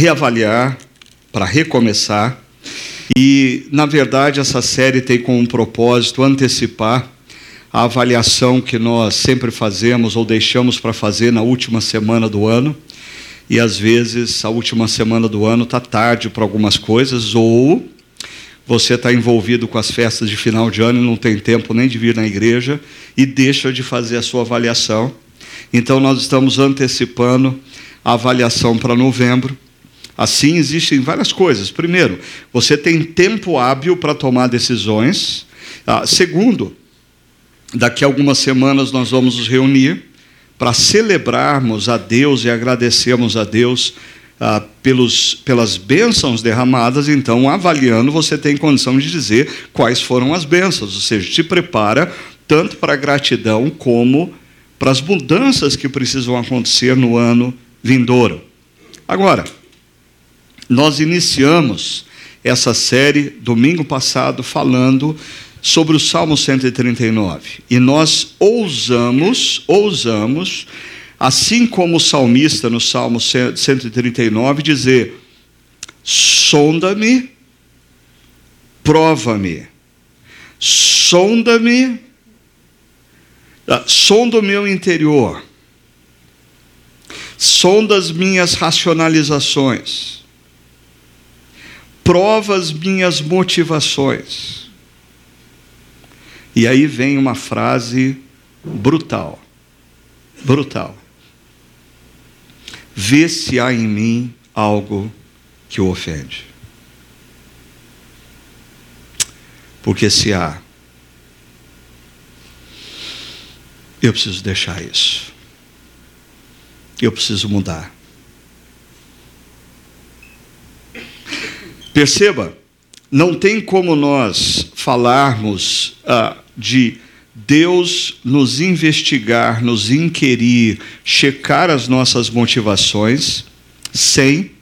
reavaliar, para recomeçar. E, na verdade, essa série tem como propósito antecipar a avaliação que nós sempre fazemos ou deixamos para fazer na última semana do ano. E às vezes a última semana do ano está tarde para algumas coisas, ou você está envolvido com as festas de final de ano e não tem tempo nem de vir na igreja e deixa de fazer a sua avaliação. Então nós estamos antecipando a avaliação para novembro. Assim existem várias coisas. Primeiro, você tem tempo hábil para tomar decisões. Ah, segundo, Daqui a algumas semanas nós vamos nos reunir para celebrarmos a Deus e agradecermos a Deus ah, pelos, pelas bênçãos derramadas. Então, avaliando, você tem condição de dizer quais foram as bênçãos, ou seja, te prepara tanto para a gratidão como para as mudanças que precisam acontecer no ano vindouro. Agora, nós iniciamos essa série domingo passado falando sobre o Salmo 139. E nós ousamos, ousamos, assim como o salmista no Salmo 139, dizer: sonda-me, prova-me, sonda-me, sonda o meu interior, sonda as minhas racionalizações, prova as minhas motivações e aí vem uma frase brutal. Brutal. Vê se há em mim algo que o ofende. Porque se há, eu preciso deixar isso. Eu preciso mudar. Perceba, não tem como nós falarmos ah, de Deus nos investigar, nos inquirir, checar as nossas motivações, sem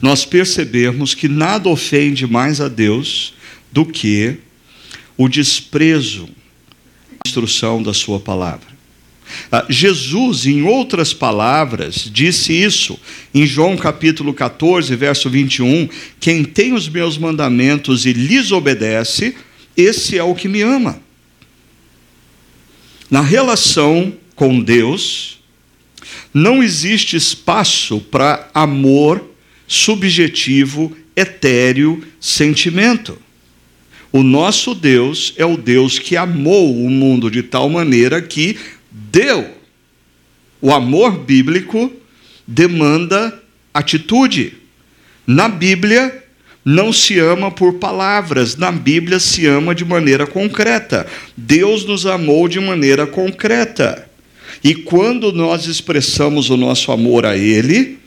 nós percebermos que nada ofende mais a Deus do que o desprezo, a instrução da Sua palavra. Ah, Jesus, em outras palavras, disse isso em João capítulo 14, verso 21: Quem tem os meus mandamentos e lhes obedece, esse é o que me ama. Na relação com Deus, não existe espaço para amor subjetivo, etéreo, sentimento. O nosso Deus é o Deus que amou o mundo de tal maneira que deu. O amor bíblico demanda atitude. Na Bíblia, não se ama por palavras, na Bíblia se ama de maneira concreta. Deus nos amou de maneira concreta. E quando nós expressamos o nosso amor a Ele,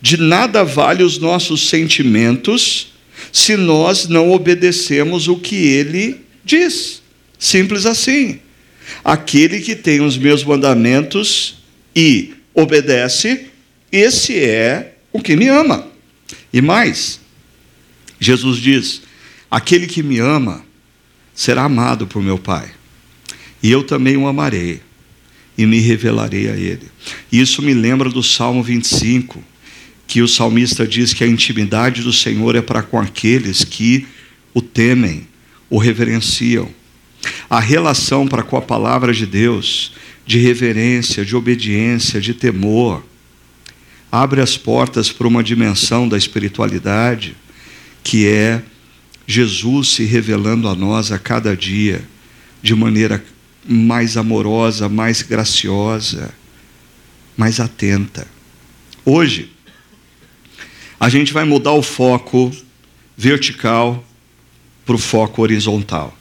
de nada vale os nossos sentimentos se nós não obedecemos o que Ele diz. Simples assim. Aquele que tem os meus mandamentos e obedece, esse é o que me ama. E mais, Jesus diz: aquele que me ama será amado por meu Pai, e eu também o amarei e me revelarei a ele. Isso me lembra do Salmo 25, que o salmista diz que a intimidade do Senhor é para com aqueles que o temem, o reverenciam. A relação para com a palavra de Deus, de reverência, de obediência, de temor, abre as portas para uma dimensão da espiritualidade, que é Jesus se revelando a nós a cada dia, de maneira mais amorosa, mais graciosa, mais atenta. Hoje, a gente vai mudar o foco vertical para o foco horizontal.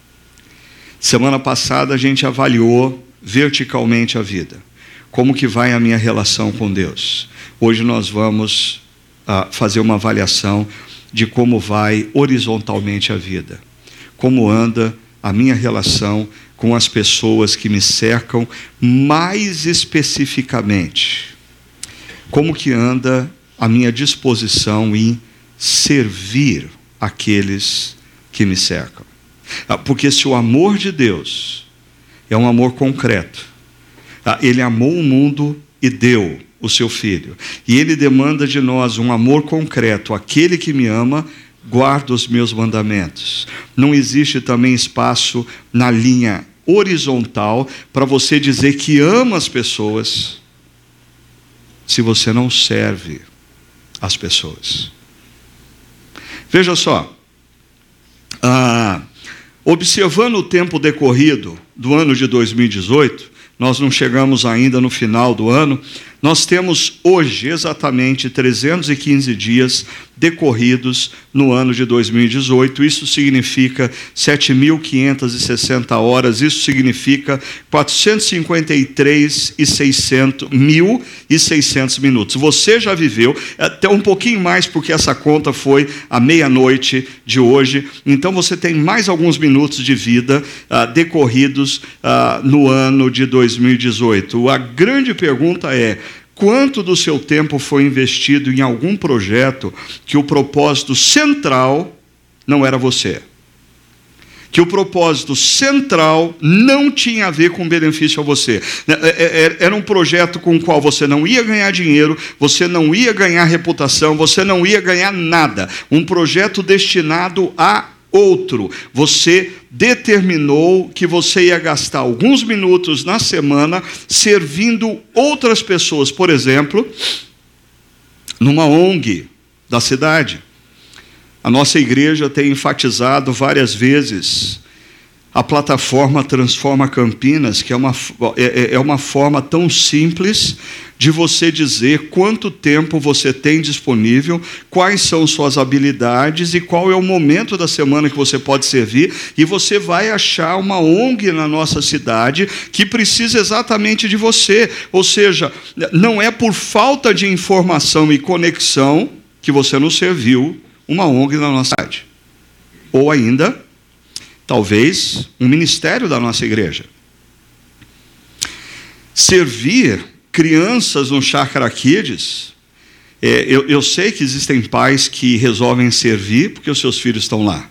Semana passada a gente avaliou verticalmente a vida. Como que vai a minha relação com Deus? Hoje nós vamos uh, fazer uma avaliação de como vai horizontalmente a vida. Como anda a minha relação com as pessoas que me cercam, mais especificamente. Como que anda a minha disposição em servir aqueles que me cercam. Ah, porque se o amor de Deus é um amor concreto, ah, ele amou o mundo e deu o seu filho. E ele demanda de nós um amor concreto. Aquele que me ama, guarda os meus mandamentos. Não existe também espaço na linha horizontal para você dizer que ama as pessoas se você não serve as pessoas. Veja só, ah, observando o tempo decorrido do ano de 2018, nós não chegamos ainda no final do ano, nós temos hoje exatamente 315 dias decorridos no ano de 2018. Isso significa 7.560 horas, isso significa 453 e 600 mil e 600 minutos. Você já viveu até um pouquinho mais porque essa conta foi à meia-noite de hoje. Então você tem mais alguns minutos de vida uh, decorridos uh, no ano de 2018. A grande pergunta é quanto do seu tempo foi investido em algum projeto que o propósito central não era você. Que o propósito central não tinha a ver com benefício a você. É, é, é, era um projeto com o qual você não ia ganhar dinheiro, você não ia ganhar reputação, você não ia ganhar nada. Um projeto destinado a outro. Você determinou que você ia gastar alguns minutos na semana servindo outras pessoas, por exemplo, numa ONG da cidade. A nossa igreja tem enfatizado várias vezes a plataforma Transforma Campinas, que é uma, é, é, é uma forma tão simples de você dizer quanto tempo você tem disponível, quais são suas habilidades e qual é o momento da semana que você pode servir, e você vai achar uma ONG na nossa cidade que precisa exatamente de você. Ou seja, não é por falta de informação e conexão que você não serviu uma ONG na nossa cidade. Ou ainda, talvez, um ministério da nossa igreja. Servir crianças no Chakra Kids, é, eu, eu, sei que existem pais que resolvem servir porque os seus filhos estão lá.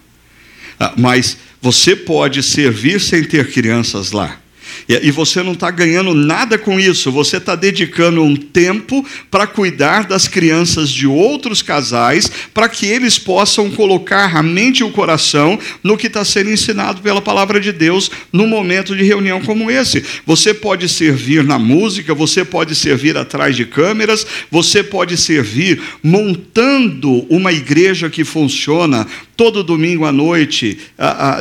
Ah, mas você pode servir sem ter crianças lá. E você não está ganhando nada com isso, você está dedicando um tempo para cuidar das crianças de outros casais, para que eles possam colocar a mente e o coração no que está sendo ensinado pela palavra de Deus num momento de reunião como esse. Você pode servir na música, você pode servir atrás de câmeras, você pode servir montando uma igreja que funciona todo domingo à noite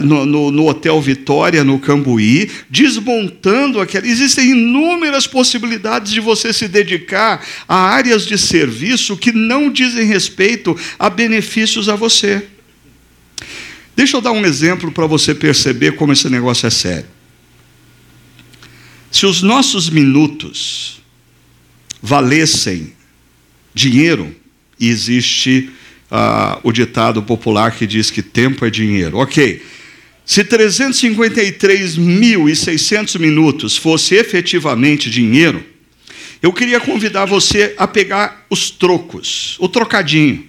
no, no, no Hotel Vitória, no Cambuí, desmontando aquela. Existem inúmeras possibilidades de você se dedicar a áreas de serviço que não dizem respeito a benefícios a você. Deixa eu dar um exemplo para você perceber como esse negócio é sério. Se os nossos minutos valessem dinheiro, existe ah, o ditado popular que diz que tempo é dinheiro. Ok. Se 353.600 minutos fosse efetivamente dinheiro, eu queria convidar você a pegar os trocos, o trocadinho.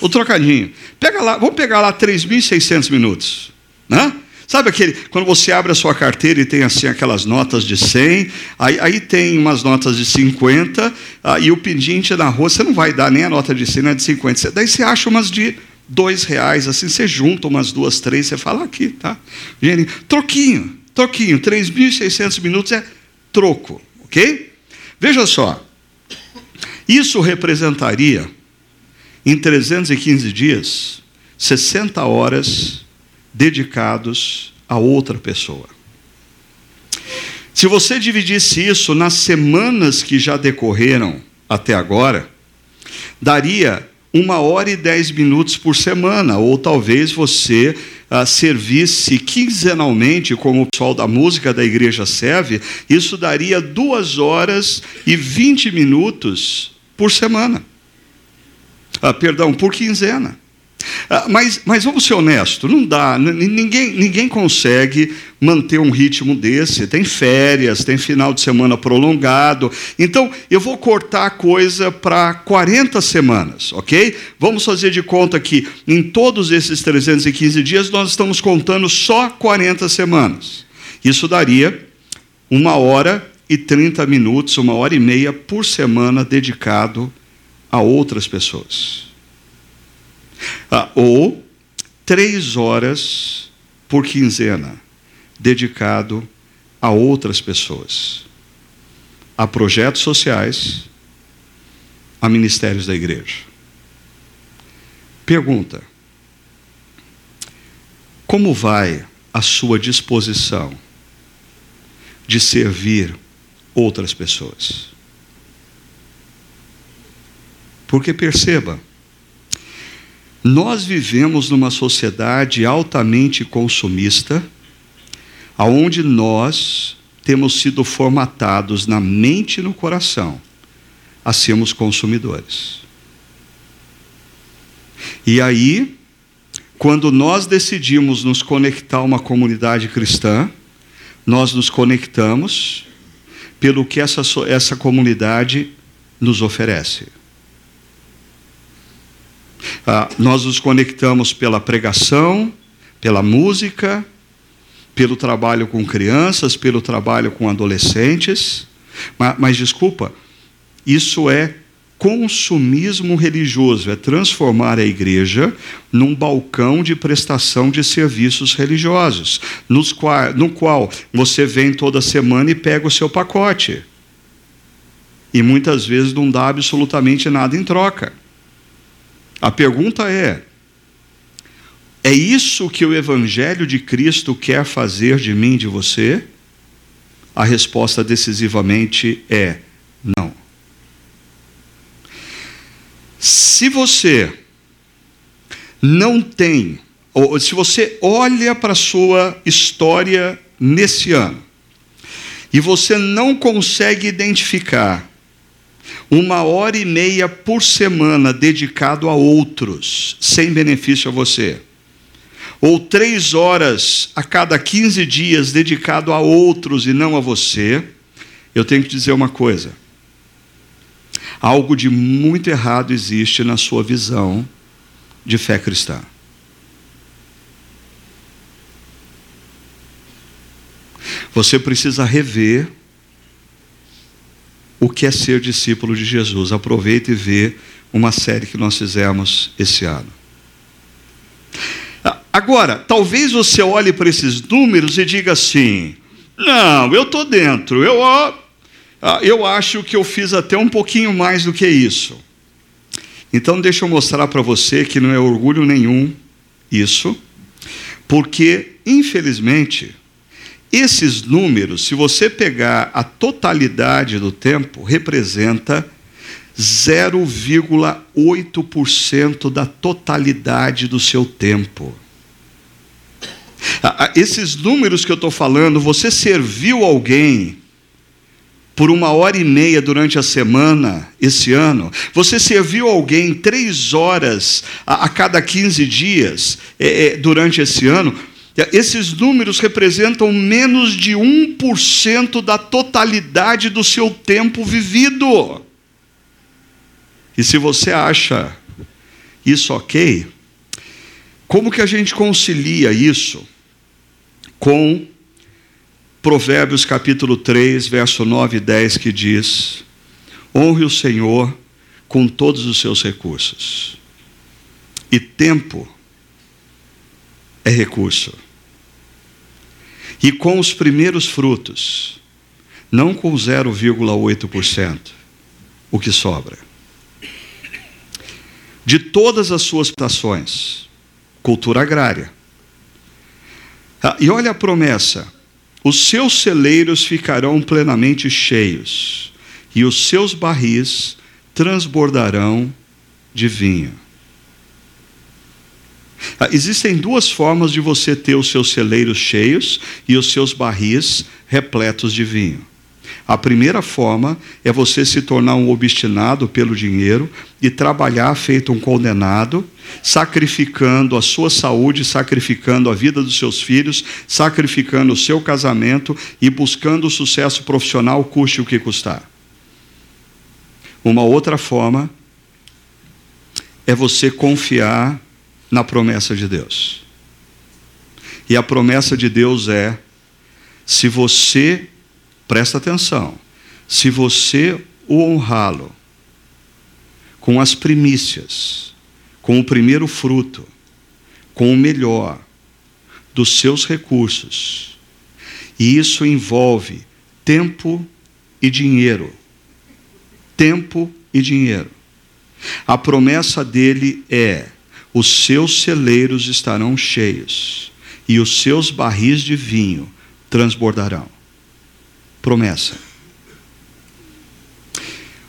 O trocadinho. Pega lá, vamos pegar lá 3.600 minutos. Né? Sabe aquele, quando você abre a sua carteira e tem assim aquelas notas de 100, aí, aí tem umas notas de 50, ah, e o pedinte na rua, você não vai dar nem a nota de 100, nem a de 50. Daí você acha umas de dois reais, assim, você junta umas duas, três, você fala aqui, tá? Troquinho, troquinho, 3.600 minutos é troco, ok? Veja só, isso representaria, em 315 dias, 60 horas dedicados a outra pessoa. Se você dividisse isso nas semanas que já decorreram até agora, daria uma hora e dez minutos por semana, ou talvez você ah, servisse quinzenalmente, como o pessoal da música da igreja serve, isso daria duas horas e vinte minutos por semana. Ah, perdão, por quinzena. Ah, mas, mas vamos ser honestos, não dá, ninguém, ninguém consegue manter um ritmo desse. Tem férias, tem final de semana prolongado. Então, eu vou cortar a coisa para 40 semanas, ok? Vamos fazer de conta que em todos esses 315 dias nós estamos contando só 40 semanas. Isso daria uma hora e 30 minutos, uma hora e meia por semana dedicado a outras pessoas. Ah, ou três horas por quinzena dedicado a outras pessoas, a projetos sociais, a ministérios da igreja. Pergunta: como vai a sua disposição de servir outras pessoas? Porque perceba, nós vivemos numa sociedade altamente consumista, aonde nós temos sido formatados na mente e no coração a sermos consumidores. E aí, quando nós decidimos nos conectar a uma comunidade cristã, nós nos conectamos pelo que essa, essa comunidade nos oferece. Ah, nós nos conectamos pela pregação, pela música, pelo trabalho com crianças, pelo trabalho com adolescentes. Mas, mas desculpa, isso é consumismo religioso, é transformar a igreja num balcão de prestação de serviços religiosos, nos qual, no qual você vem toda semana e pega o seu pacote. E muitas vezes não dá absolutamente nada em troca. A pergunta é: é isso que o Evangelho de Cristo quer fazer de mim de você? A resposta decisivamente é não. Se você não tem, ou se você olha para a sua história nesse ano, e você não consegue identificar uma hora e meia por semana dedicado a outros, sem benefício a você. Ou três horas a cada 15 dias dedicado a outros e não a você, eu tenho que dizer uma coisa. Algo de muito errado existe na sua visão de fé cristã. Você precisa rever o que é ser discípulo de Jesus. Aproveite e vê uma série que nós fizemos esse ano. Agora, talvez você olhe para esses números e diga assim: não, eu estou dentro, eu, eu acho que eu fiz até um pouquinho mais do que isso. Então, deixa eu mostrar para você que não é orgulho nenhum isso, porque, infelizmente, esses números, se você pegar a totalidade do tempo, representa 0,8% da totalidade do seu tempo. Esses números que eu estou falando, você serviu alguém por uma hora e meia durante a semana, esse ano, você serviu alguém três horas a, cada 15 dias é, é, durante esse ano, esses números representam menos de 1% da totalidade do seu tempo vivido. E se você acha isso ok, como que a gente concilia isso com Provérbios capítulo 3, verso 9 e 10, que diz: Honre o Senhor com todos os seus recursos. E tempo é recurso e com os primeiros frutos, não com 0,8%, o que sobra. De todas as suas plantações, cultura agrária. Ah, e olha a promessa: os seus celeiros ficarão plenamente cheios, e os seus barris transbordarão de vinho. Ah, existem duas formas de você ter os seus celeiros cheios e os seus barris repletos de vinho. A primeira forma é você se tornar um obstinado pelo dinheiro e trabalhar feito um condenado, sacrificando a sua saúde, sacrificando a vida dos seus filhos, sacrificando o seu casamento e buscando o sucesso profissional, custe o que custar. Uma outra forma é você confiar na promessa de Deus. E a promessa de Deus é: se você presta atenção, se você o honrá-lo com as primícias, com o primeiro fruto, com o melhor dos seus recursos, e isso envolve tempo e dinheiro. Tempo e dinheiro. A promessa dele é: os seus celeiros estarão cheios e os seus barris de vinho transbordarão. Promessa.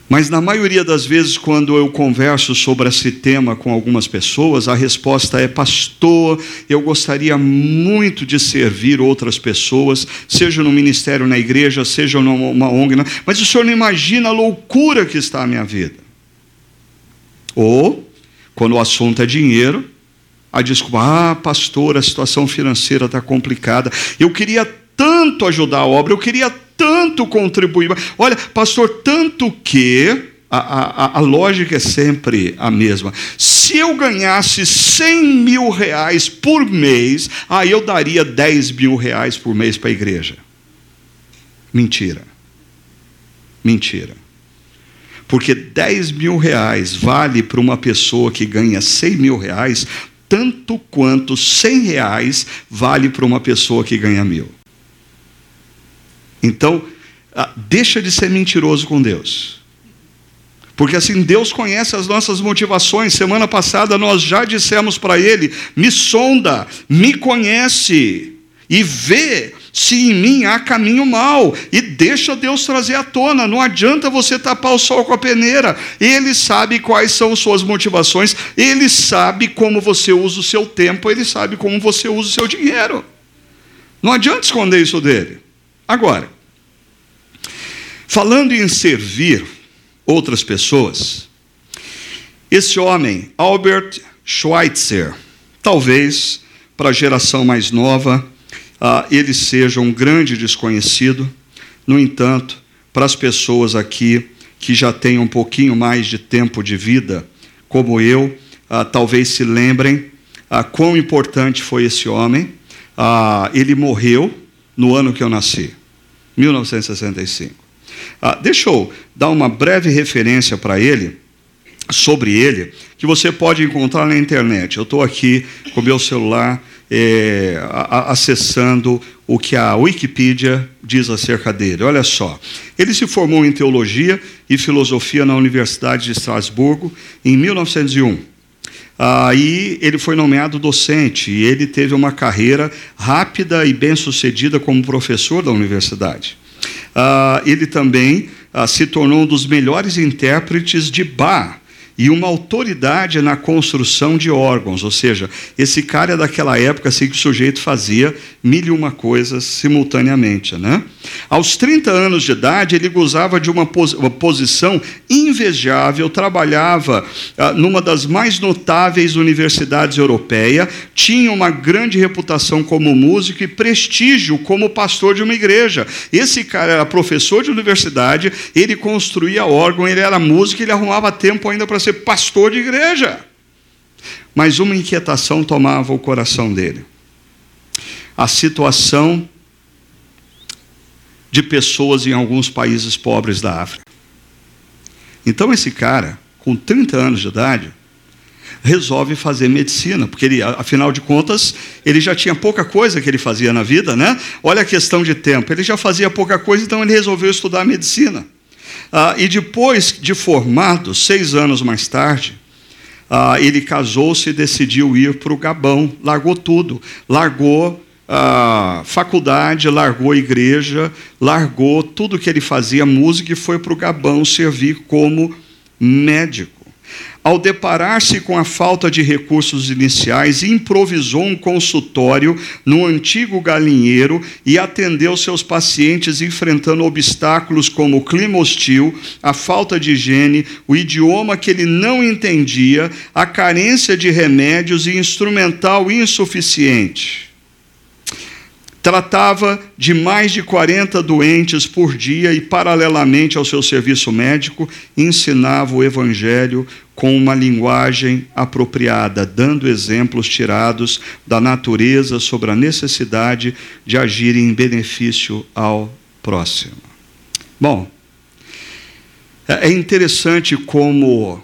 Mas na maioria das vezes, quando eu converso sobre esse tema com algumas pessoas, a resposta é: Pastor, eu gostaria muito de servir outras pessoas, seja no ministério na igreja, seja numa ONG, mas o senhor não imagina a loucura que está a minha vida. Ou, quando o assunto é dinheiro, a desculpa: Ah, pastor, a situação financeira está complicada, eu queria tanto ajudar a obra, eu queria tanto contribuir. Olha, pastor, tanto que a, a, a, lógica é sempre a mesma. Se eu ganhasse 100 mil reais por mês, aí eu daria 10 mil reais por mês para a igreja. Mentira. Mentira. Porque 10 mil reais vale para uma pessoa que ganha 100 mil reais, tanto quanto 100 reais vale para uma pessoa que ganha mil. Então, ah, deixa de ser mentiroso com Deus. Porque assim Deus conhece as nossas motivações. Semana passada nós já dissemos para Ele: me sonda, me conhece e vê se em mim há caminho mal e deixa Deus trazer à tona. Não adianta você tapar o sol com a peneira. Ele sabe quais são suas motivações, ele sabe como você usa o seu tempo, ele sabe como você usa o seu dinheiro. Não adianta esconder isso dele. Agora, falando em servir outras pessoas, esse homem, Albert Schweitzer, talvez para a geração mais nova, uh, ele seja um grande desconhecido, no entanto, para as pessoas aqui que já têm um pouquinho mais de tempo de vida, como eu, uh, talvez se lembrem uh, quão importante foi esse homem. ele morreu no ano que eu nasci. 1965. Ah, deixa eu dar uma breve referência para ele, sobre ele, que você pode encontrar na internet. Eu estou aqui com meu celular é, a, acessando o que a Wikipedia diz acerca dele. Olha só. Ele se formou em teologia e filosofia na Universidade de Estrasburgo em 1901. Aí ele foi nomeado docente e ele teve uma carreira rápida e bem-sucedida como professor da universidade. Ah, ele também ah, se tornou um dos melhores intérpretes de Bach e uma autoridade na construção de órgãos, ou seja, esse cara é daquela época assim que o sujeito fazia mil e uma coisas simultaneamente. Né? Aos 30 anos de idade, ele gozava de uma, pos uma posição invejável, trabalhava ah, numa das mais notáveis universidades europeias, tinha uma grande reputação como músico e prestígio como pastor de uma igreja. Esse cara era professor de universidade, ele construía órgão, ele era músico, ele arrumava tempo ainda para ser ser pastor de igreja. Mas uma inquietação tomava o coração dele. A situação de pessoas em alguns países pobres da África. Então esse cara, com 30 anos de idade, resolve fazer medicina, porque ele, afinal de contas, ele já tinha pouca coisa que ele fazia na vida, né? Olha a questão de tempo, ele já fazia pouca coisa, então ele resolveu estudar medicina. Ah, e depois de formado, seis anos mais tarde, ah, ele casou-se e decidiu ir para o Gabão. Largou tudo. Largou a faculdade, largou a igreja, largou tudo que ele fazia, música, e foi para o Gabão servir como médico. Ao deparar-se com a falta de recursos iniciais, improvisou um consultório no antigo galinheiro e atendeu seus pacientes enfrentando obstáculos como o clima hostil, a falta de higiene, o idioma que ele não entendia, a carência de remédios e instrumental insuficiente. Tratava de mais de 40 doentes por dia e, paralelamente ao seu serviço médico, ensinava o Evangelho com uma linguagem apropriada, dando exemplos tirados da natureza sobre a necessidade de agir em benefício ao próximo. Bom, é, é interessante como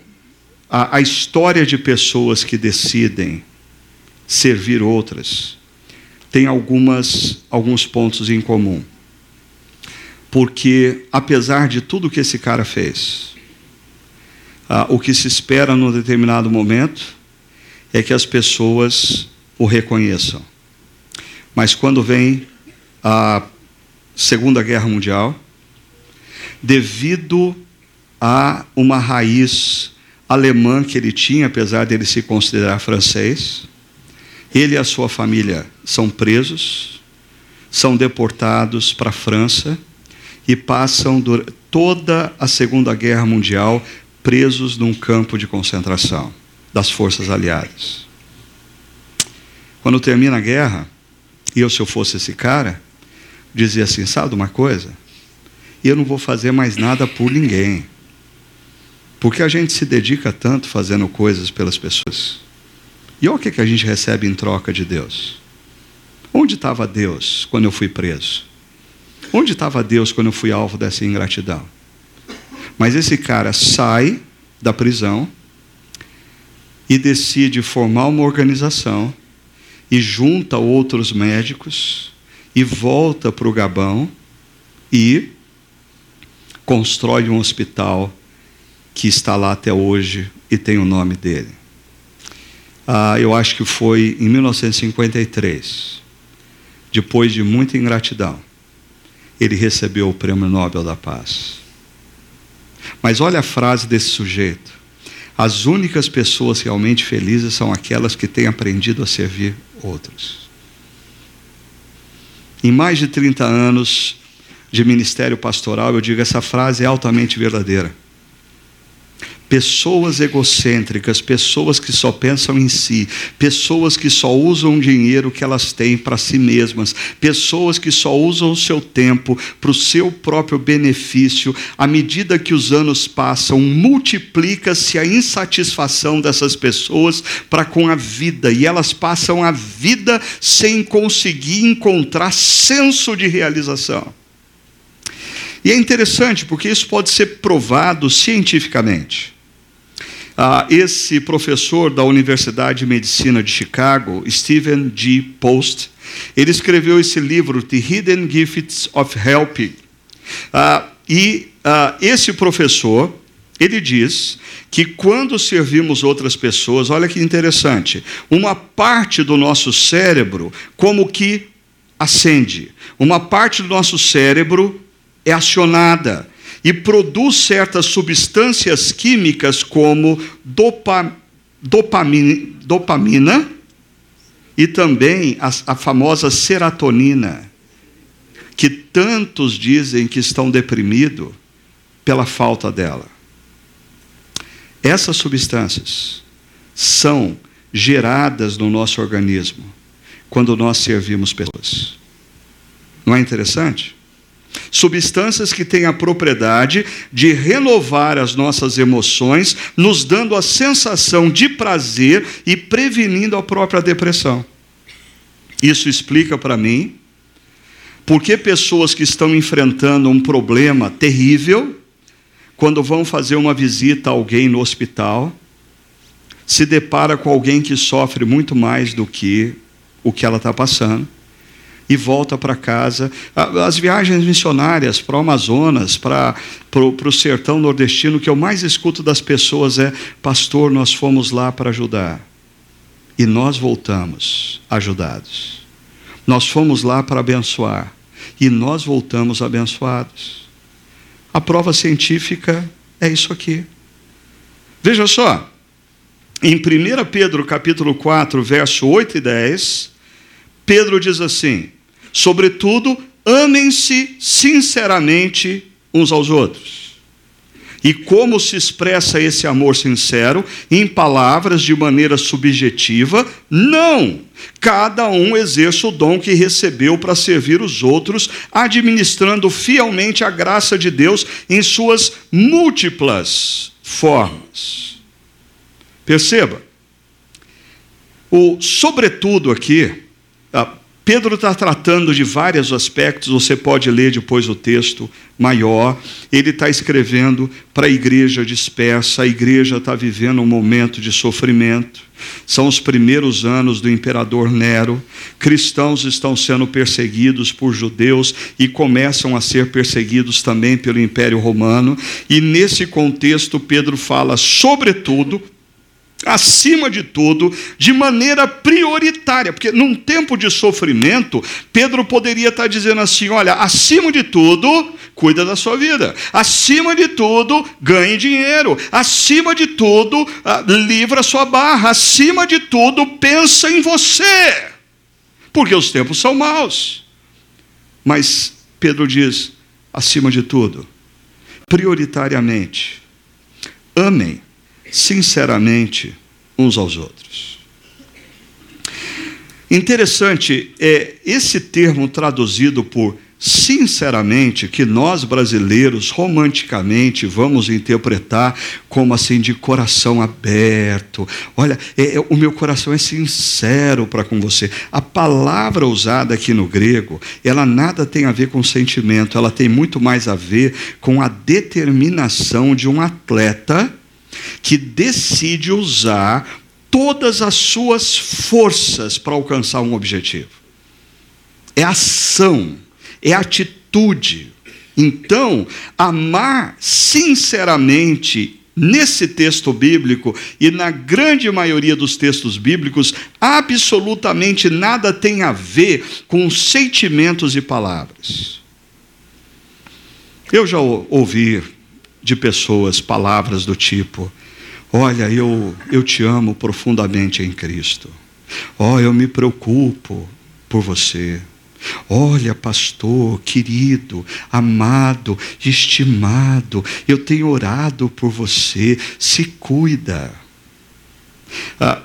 a, a história de pessoas que decidem servir outras tem algumas, alguns pontos em comum. Porque, apesar de tudo que esse cara fez, ah, o que se espera num determinado momento é que as pessoas o reconheçam. Mas quando vem a Segunda Guerra Mundial, devido a uma raiz alemã que ele tinha, apesar de ele se considerar francês, ele e a sua família são presos, são deportados para a França e passam toda a Segunda Guerra Mundial presos num campo de concentração das forças aliadas. Quando termina a guerra, e eu, se eu fosse esse cara, dizia assim: sabe uma coisa? Eu não vou fazer mais nada por ninguém. Porque a gente se dedica tanto fazendo coisas pelas pessoas. E olha o que a gente recebe em troca de Deus. Onde estava Deus quando eu fui preso? Onde estava Deus quando eu fui alvo dessa ingratidão? Mas esse cara sai da prisão e decide formar uma organização e junta outros médicos e volta para o Gabão e constrói um hospital que está lá até hoje e tem o nome dele. Ah, eu acho que foi em 1953, depois de muita ingratidão, ele recebeu o Prêmio Nobel da Paz. Mas olha a frase desse sujeito. As únicas pessoas realmente felizes são aquelas que têm aprendido a servir outros. Em mais de 30 anos de ministério pastoral, eu digo essa frase é altamente verdadeira. Pessoas egocêntricas, pessoas que só pensam em si, pessoas que só usam o dinheiro que elas têm para si mesmas, pessoas que só usam o seu tempo para o seu próprio benefício. À medida que os anos passam, multiplica-se a insatisfação dessas pessoas para com a vida, e elas passam a vida sem conseguir encontrar senso de realização. E é interessante porque isso pode ser provado cientificamente. Ah, esse professor da Universidade de Medicina de Chicago, Stephen G. Post, ele escreveu esse livro, The Hidden Gifts of Helping. Ah, e ah, esse professor, ele diz que quando servimos outras pessoas, olha que interessante, uma parte do nosso cérebro como que acende, uma parte do nosso cérebro é acionada e produz certas substâncias químicas como dopa, dopamina, dopamina e também a, a famosa serotonina, que tantos dizem que estão deprimidos pela falta dela. Essas substâncias são geradas no nosso organismo quando nós servimos pessoas. Não é interessante? Substâncias que têm a propriedade de renovar as nossas emoções, nos dando a sensação de prazer e prevenindo a própria depressão. Isso explica para mim por que pessoas que estão enfrentando um problema terrível, quando vão fazer uma visita a alguém no hospital, se depara com alguém que sofre muito mais do que o que ela está passando e volta para casa. As viagens missionárias para o Amazonas, para, o sertão nordestino, que eu mais escuto das pessoas é: Pastor, nós fomos lá para ajudar. E nós voltamos ajudados. Nós fomos lá para abençoar. E nós voltamos abençoados. A prova científica é isso aqui. Veja só, em 1 Pedro capítulo 4, verso 8 e 10, Pedro diz assim: Sobretudo, amem-se sinceramente uns aos outros. E como se expressa esse amor sincero? Em palavras de maneira subjetiva? Não! Cada um exerce o dom que recebeu para servir os outros, administrando fielmente a graça de Deus em suas múltiplas formas. Perceba, o sobretudo aqui, Pedro está tratando de vários aspectos, você pode ler depois o texto maior. Ele está escrevendo para a igreja dispersa, a igreja está vivendo um momento de sofrimento. São os primeiros anos do imperador Nero. Cristãos estão sendo perseguidos por judeus e começam a ser perseguidos também pelo Império Romano. E nesse contexto, Pedro fala, sobretudo, acima de tudo, de maneira prioritária, porque num tempo de sofrimento, Pedro poderia estar dizendo assim: olha, acima de tudo, cuida da sua vida, acima de tudo, ganhe dinheiro, acima de tudo, ah, livra sua barra, acima de tudo, pensa em você, porque os tempos são maus. Mas Pedro diz: acima de tudo, prioritariamente, amem sinceramente uns aos outros. Interessante é esse termo traduzido por sinceramente, que nós brasileiros romanticamente vamos interpretar como assim de coração aberto. Olha, é, é, o meu coração é sincero para com você. A palavra usada aqui no grego, ela nada tem a ver com sentimento, ela tem muito mais a ver com a determinação de um atleta que decide usar todas as suas forças para alcançar um objetivo. É ação, é atitude. Então, amar sinceramente nesse texto bíblico e na grande maioria dos textos bíblicos, absolutamente nada tem a ver com sentimentos e palavras. Eu já ouvi de pessoas palavras do tipo: Olha, eu, eu te amo profundamente em Cristo. Oh, eu me preocupo por você. Olha, pastor, querido, amado, estimado, eu tenho orado por você, se cuida. Ah,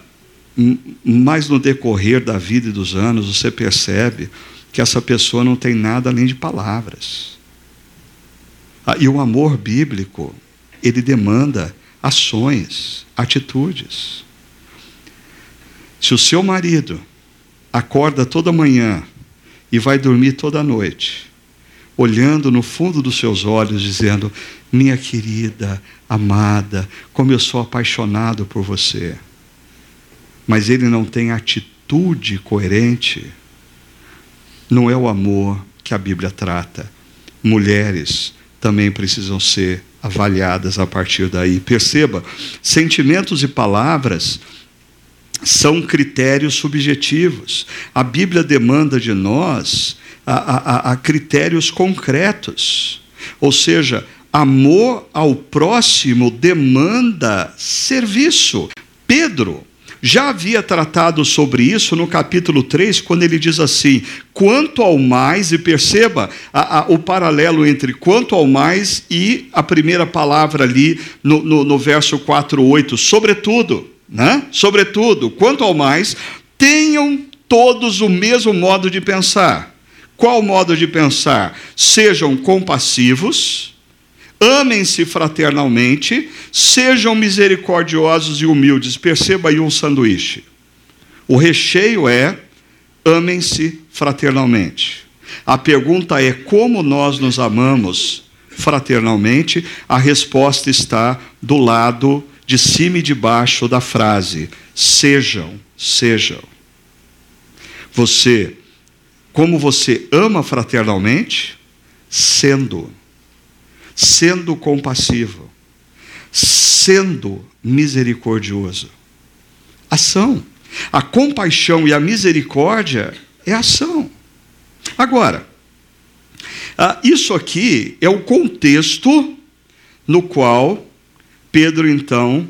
mas no decorrer da vida e dos anos, você percebe que essa pessoa não tem nada além de palavras. Ah, e o amor bíblico, ele demanda ações, atitudes. Se o seu marido acorda toda manhã e vai dormir toda noite, olhando no fundo dos seus olhos, dizendo: Minha querida, amada, como eu sou apaixonado por você, mas ele não tem atitude coerente, não é o amor que a Bíblia trata. Mulheres, também precisam ser avaliadas a partir daí. Perceba, sentimentos e palavras são critérios subjetivos. A Bíblia demanda de nós a, a, a critérios concretos. Ou seja, amor ao próximo demanda serviço. Pedro já havia tratado sobre isso no capítulo 3, quando ele diz assim: quanto ao mais, e perceba a, a, o paralelo entre quanto ao mais e a primeira palavra ali no, no, no verso 4, 8, sobretudo, né? Sobretudo, quanto ao mais, tenham todos o mesmo modo de pensar. Qual modo de pensar? Sejam compassivos, amem-se fraternalmente, sejam misericordiosos e humildes. Perceba aí um sanduíche. O recheio é amem-se fraternalmente. A pergunta é como nós nos amamos fraternalmente? A resposta está do lado de cima e de baixo da frase: sejam, sejam. Você, como você ama fraternalmente? Sendo sendo compassivo, sendo misericordioso. Ação. A compaixão e a misericórdia é ação. Agora, ah, isso aqui é o contexto no qual Pedro então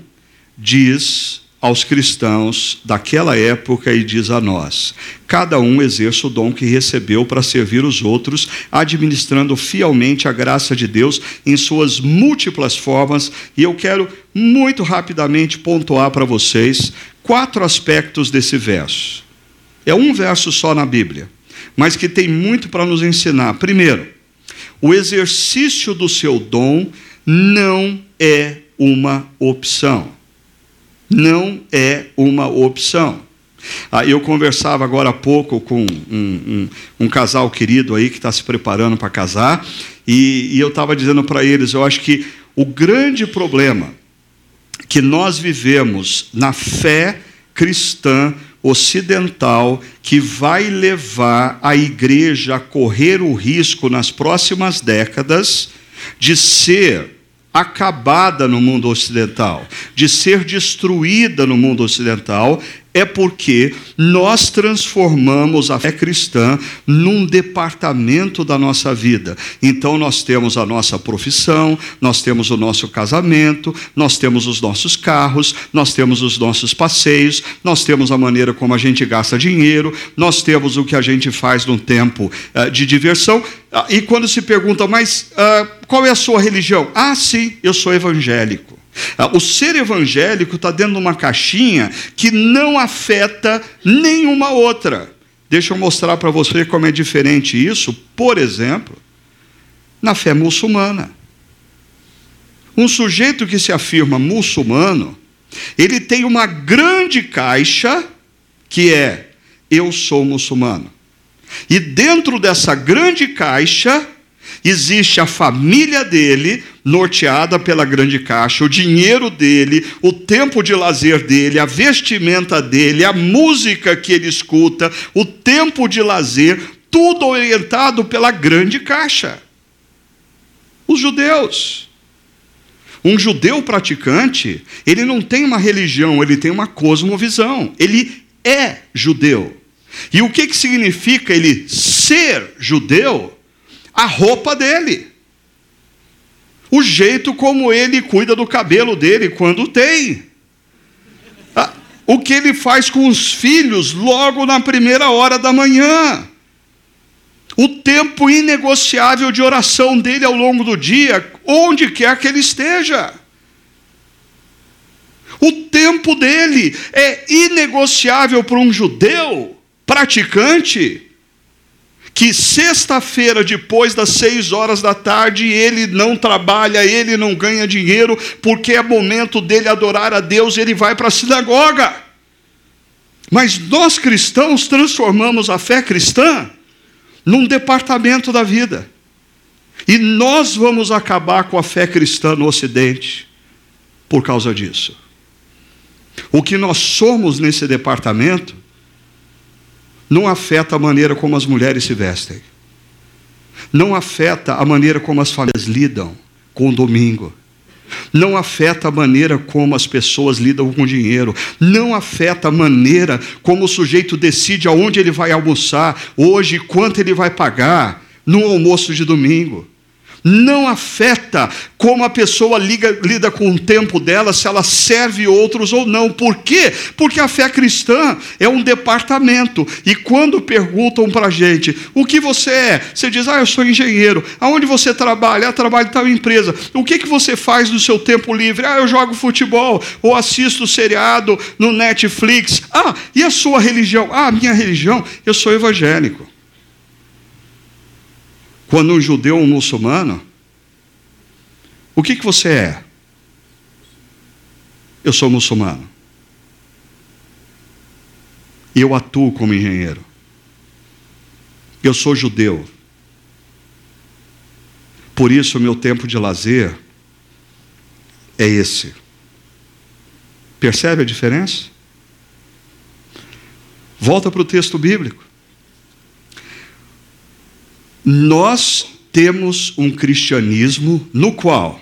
diz aos cristãos daquela época e diz a nós: cada um exerça o dom que recebeu para servir os outros, administrando fielmente a graça de Deus em suas múltiplas formas. E eu quero muito rapidamente pontuar para vocês quatro aspectos desse verso. É um verso só na Bíblia, mas que tem muito para nos ensinar. Primeiro, o exercício do seu dom não é uma opção não é uma opção. Ah, eu conversava agora há pouco com um, um, um casal querido aí que está se preparando para casar, e, e eu estava dizendo para eles: eu acho que o grande problema que nós vivemos na fé cristã ocidental que vai levar a igreja a correr o risco nas próximas décadas de ser acabada no mundo ocidental, de ser destruída no mundo ocidental, é porque nós transformamos a fé cristã num departamento da nossa vida. Então nós temos a nossa profissão, nós temos o nosso casamento, nós temos os nossos carros, nós temos os nossos passeios, nós temos a maneira como a gente gasta dinheiro, nós temos o que a gente faz no tempo uh, de diversão. Uh, e quando se pergunta, mas uh, qual é a sua religião? Ah, sim, eu sou evangélico. Ah, o ser evangélico está dentro de uma caixinha que não afeta nenhuma outra. Deixa eu mostrar para você como é diferente isso, por exemplo, na fé muçulmana. Um sujeito que se afirma muçulmano, ele tem uma grande caixa que é eu sou muçulmano. E dentro dessa grande caixa existe a família dele, norteada pela grande caixa, o dinheiro dele, o tempo de lazer dele, a vestimenta dele, a música que ele escuta, o tempo de lazer, tudo orientado pela grande caixa. Os judeus. Um judeu praticante, ele não tem uma religião, ele tem uma cosmovisão. Ele é judeu. E o que, que significa ele ser judeu? A roupa dele o jeito como ele cuida do cabelo dele quando tem. Ah, o que ele faz com os filhos logo na primeira hora da manhã. O tempo inegociável de oração dele ao longo do dia, onde quer que ele esteja. O tempo dele é inegociável para um judeu praticante que sexta-feira, depois das seis horas da tarde, ele não trabalha, ele não ganha dinheiro, porque é momento dele adorar a Deus, ele vai para a sinagoga. Mas nós cristãos transformamos a fé cristã num departamento da vida. E nós vamos acabar com a fé cristã no Ocidente por causa disso. O que nós somos nesse departamento não afeta a maneira como as mulheres se vestem, não afeta a maneira como as famílias lidam com o domingo, não afeta a maneira como as pessoas lidam com o dinheiro, não afeta a maneira como o sujeito decide aonde ele vai almoçar hoje, quanto ele vai pagar no almoço de domingo não afeta como a pessoa liga, lida com o tempo dela, se ela serve outros ou não. Por quê? Porque a fé cristã é um departamento. E quando perguntam para a gente o que você é, você diz, ah, eu sou engenheiro. Aonde você trabalha? Ah, trabalho em tal empresa. O que, que você faz no seu tempo livre? Ah, eu jogo futebol, ou assisto seriado no Netflix. Ah, e a sua religião? Ah, minha religião, eu sou evangélico. Quando um judeu ou um muçulmano, o que, que você é? Eu sou muçulmano. Eu atuo como engenheiro. Eu sou judeu. Por isso, o meu tempo de lazer é esse. Percebe a diferença? Volta para o texto bíblico. Nós temos um cristianismo no qual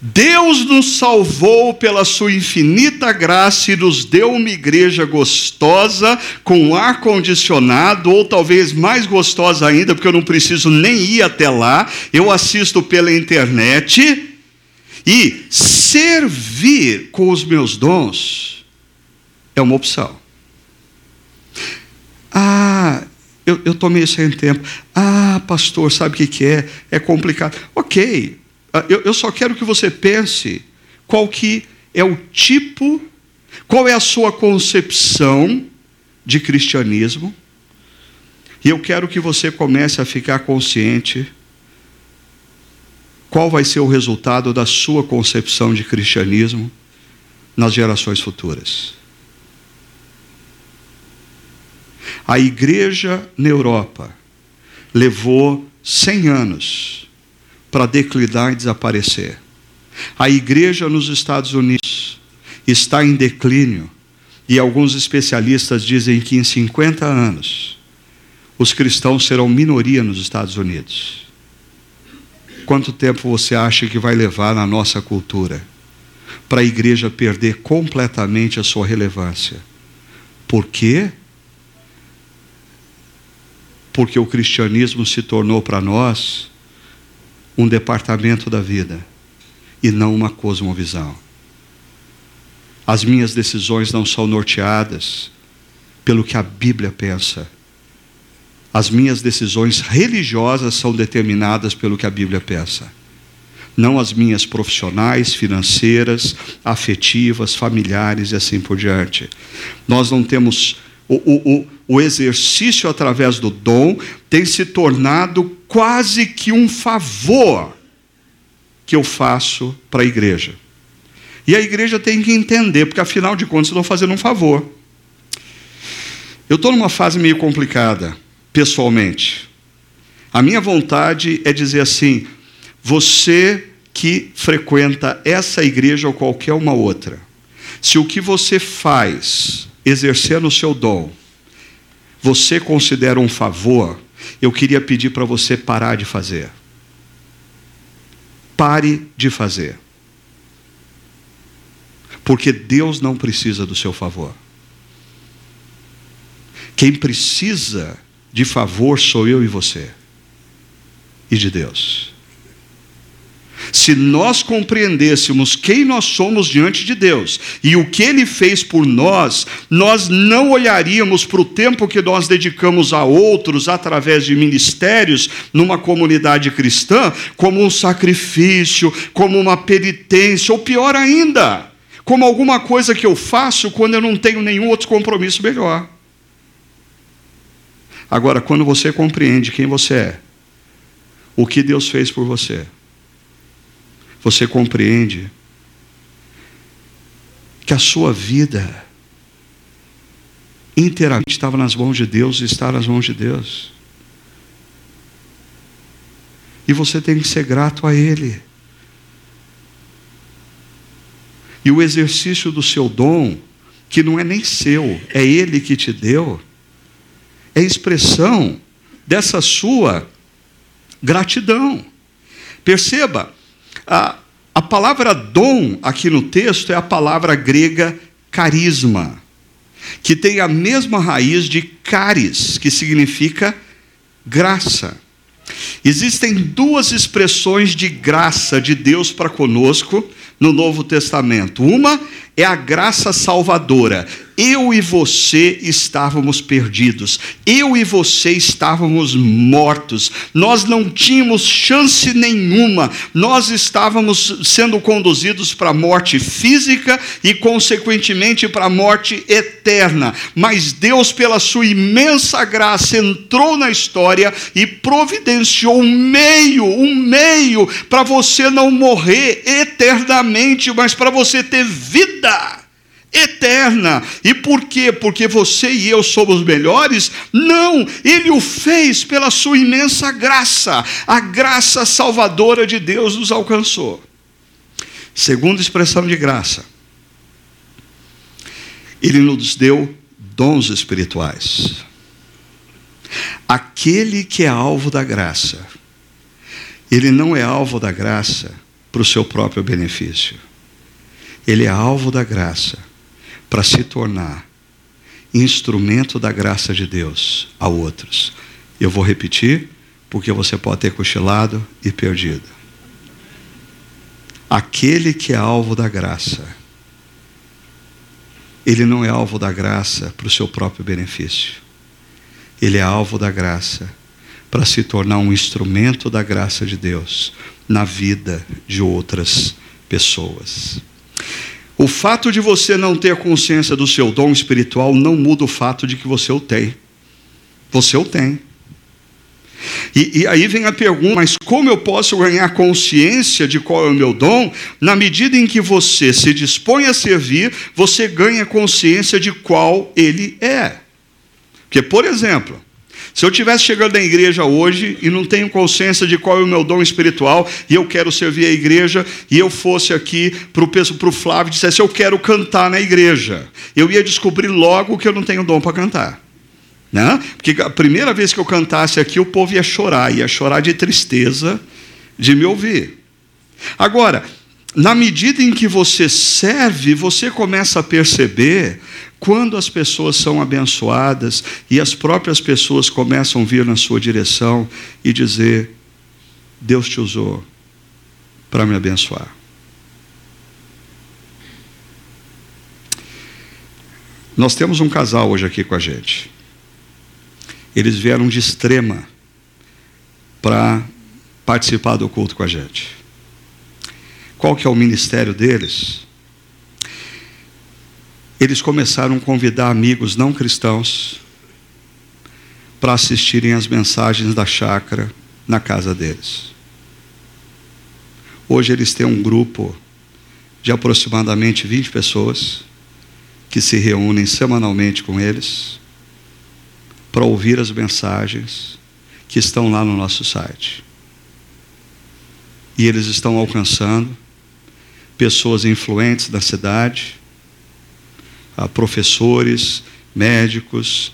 Deus nos salvou pela sua infinita graça e nos deu uma igreja gostosa, com ar condicionado, ou talvez mais gostosa ainda, porque eu não preciso nem ir até lá, eu assisto pela internet. E servir com os meus dons é uma opção. Ah, eu, eu tomei sem tempo. Ah, pastor, sabe o que, que é? É complicado. Ok, ah, eu, eu só quero que você pense qual que é o tipo, qual é a sua concepção de cristianismo. E eu quero que você comece a ficar consciente qual vai ser o resultado da sua concepção de cristianismo nas gerações futuras. A igreja na Europa levou 100 anos para declinar e desaparecer. A igreja nos Estados Unidos está em declínio e alguns especialistas dizem que em 50 anos os cristãos serão minoria nos Estados Unidos. Quanto tempo você acha que vai levar na nossa cultura para a igreja perder completamente a sua relevância? Por quê? Porque o cristianismo se tornou para nós um departamento da vida e não uma cosmovisão. As minhas decisões não são norteadas pelo que a Bíblia pensa. As minhas decisões religiosas são determinadas pelo que a Bíblia pensa. Não as minhas profissionais, financeiras, afetivas, familiares e assim por diante. Nós não temos. O, o, o exercício através do dom tem se tornado quase que um favor que eu faço para a igreja. E a igreja tem que entender, porque afinal de contas eu estou fazendo um favor. Eu estou numa fase meio complicada, pessoalmente. A minha vontade é dizer assim: você que frequenta essa igreja ou qualquer uma outra, se o que você faz, exercendo o seu dom, você considera um favor, eu queria pedir para você parar de fazer. Pare de fazer. Porque Deus não precisa do seu favor. Quem precisa de favor sou eu e você. E de Deus. Se nós compreendêssemos quem nós somos diante de Deus e o que Ele fez por nós, nós não olharíamos para o tempo que nós dedicamos a outros através de ministérios numa comunidade cristã como um sacrifício, como uma penitência, ou pior ainda, como alguma coisa que eu faço quando eu não tenho nenhum outro compromisso melhor. Agora, quando você compreende quem você é, o que Deus fez por você, você compreende que a sua vida inteiramente estava nas mãos de Deus e está nas mãos de Deus. E você tem que ser grato a Ele. E o exercício do seu dom, que não é nem seu, é Ele que te deu, é expressão dessa sua gratidão. Perceba, a, a palavra dom aqui no texto é a palavra grega carisma, que tem a mesma raiz de caris, que significa graça. Existem duas expressões de graça de Deus para conosco no Novo Testamento. Uma é a graça salvadora. Eu e você estávamos perdidos. Eu e você estávamos mortos. Nós não tínhamos chance nenhuma. Nós estávamos sendo conduzidos para a morte física e, consequentemente, para a morte eterna. Mas Deus, pela sua imensa graça, entrou na história e providenciou um meio, um meio para você não morrer eternamente, mas para você ter vida eterna. E por quê? Porque você e eu somos melhores? Não, ele o fez pela sua imensa graça. A graça salvadora de Deus nos alcançou. Segunda expressão de graça. Ele nos deu dons espirituais. Aquele que é alvo da graça, ele não é alvo da graça para o seu próprio benefício. Ele é alvo da graça para se tornar instrumento da graça de Deus a outros. Eu vou repetir, porque você pode ter cochilado e perdido. Aquele que é alvo da graça, ele não é alvo da graça para o seu próprio benefício. Ele é alvo da graça para se tornar um instrumento da graça de Deus na vida de outras pessoas. O fato de você não ter consciência do seu dom espiritual não muda o fato de que você o tem. Você o tem. E, e, aí vem a pergunta: mas como eu posso ganhar consciência de qual é o meu dom? Na medida em que você se dispõe a servir, você ganha consciência de qual ele é. Porque, por exemplo, se eu estivesse chegando na igreja hoje e não tenho consciência de qual é o meu dom espiritual e eu quero servir a igreja e eu fosse aqui para o Flávio e dissesse eu quero cantar na igreja, eu ia descobrir logo que eu não tenho dom para cantar. Né? Porque a primeira vez que eu cantasse aqui, o povo ia chorar, ia chorar de tristeza de me ouvir. Agora, na medida em que você serve, você começa a perceber quando as pessoas são abençoadas e as próprias pessoas começam a vir na sua direção e dizer: Deus te usou para me abençoar. Nós temos um casal hoje aqui com a gente. Eles vieram de extrema para participar do culto com a gente. Qual que é o ministério deles? Eles começaram a convidar amigos não cristãos para assistirem às mensagens da chácara na casa deles. Hoje eles têm um grupo de aproximadamente 20 pessoas que se reúnem semanalmente com eles para ouvir as mensagens que estão lá no nosso site. E eles estão alcançando pessoas influentes da cidade, professores, médicos,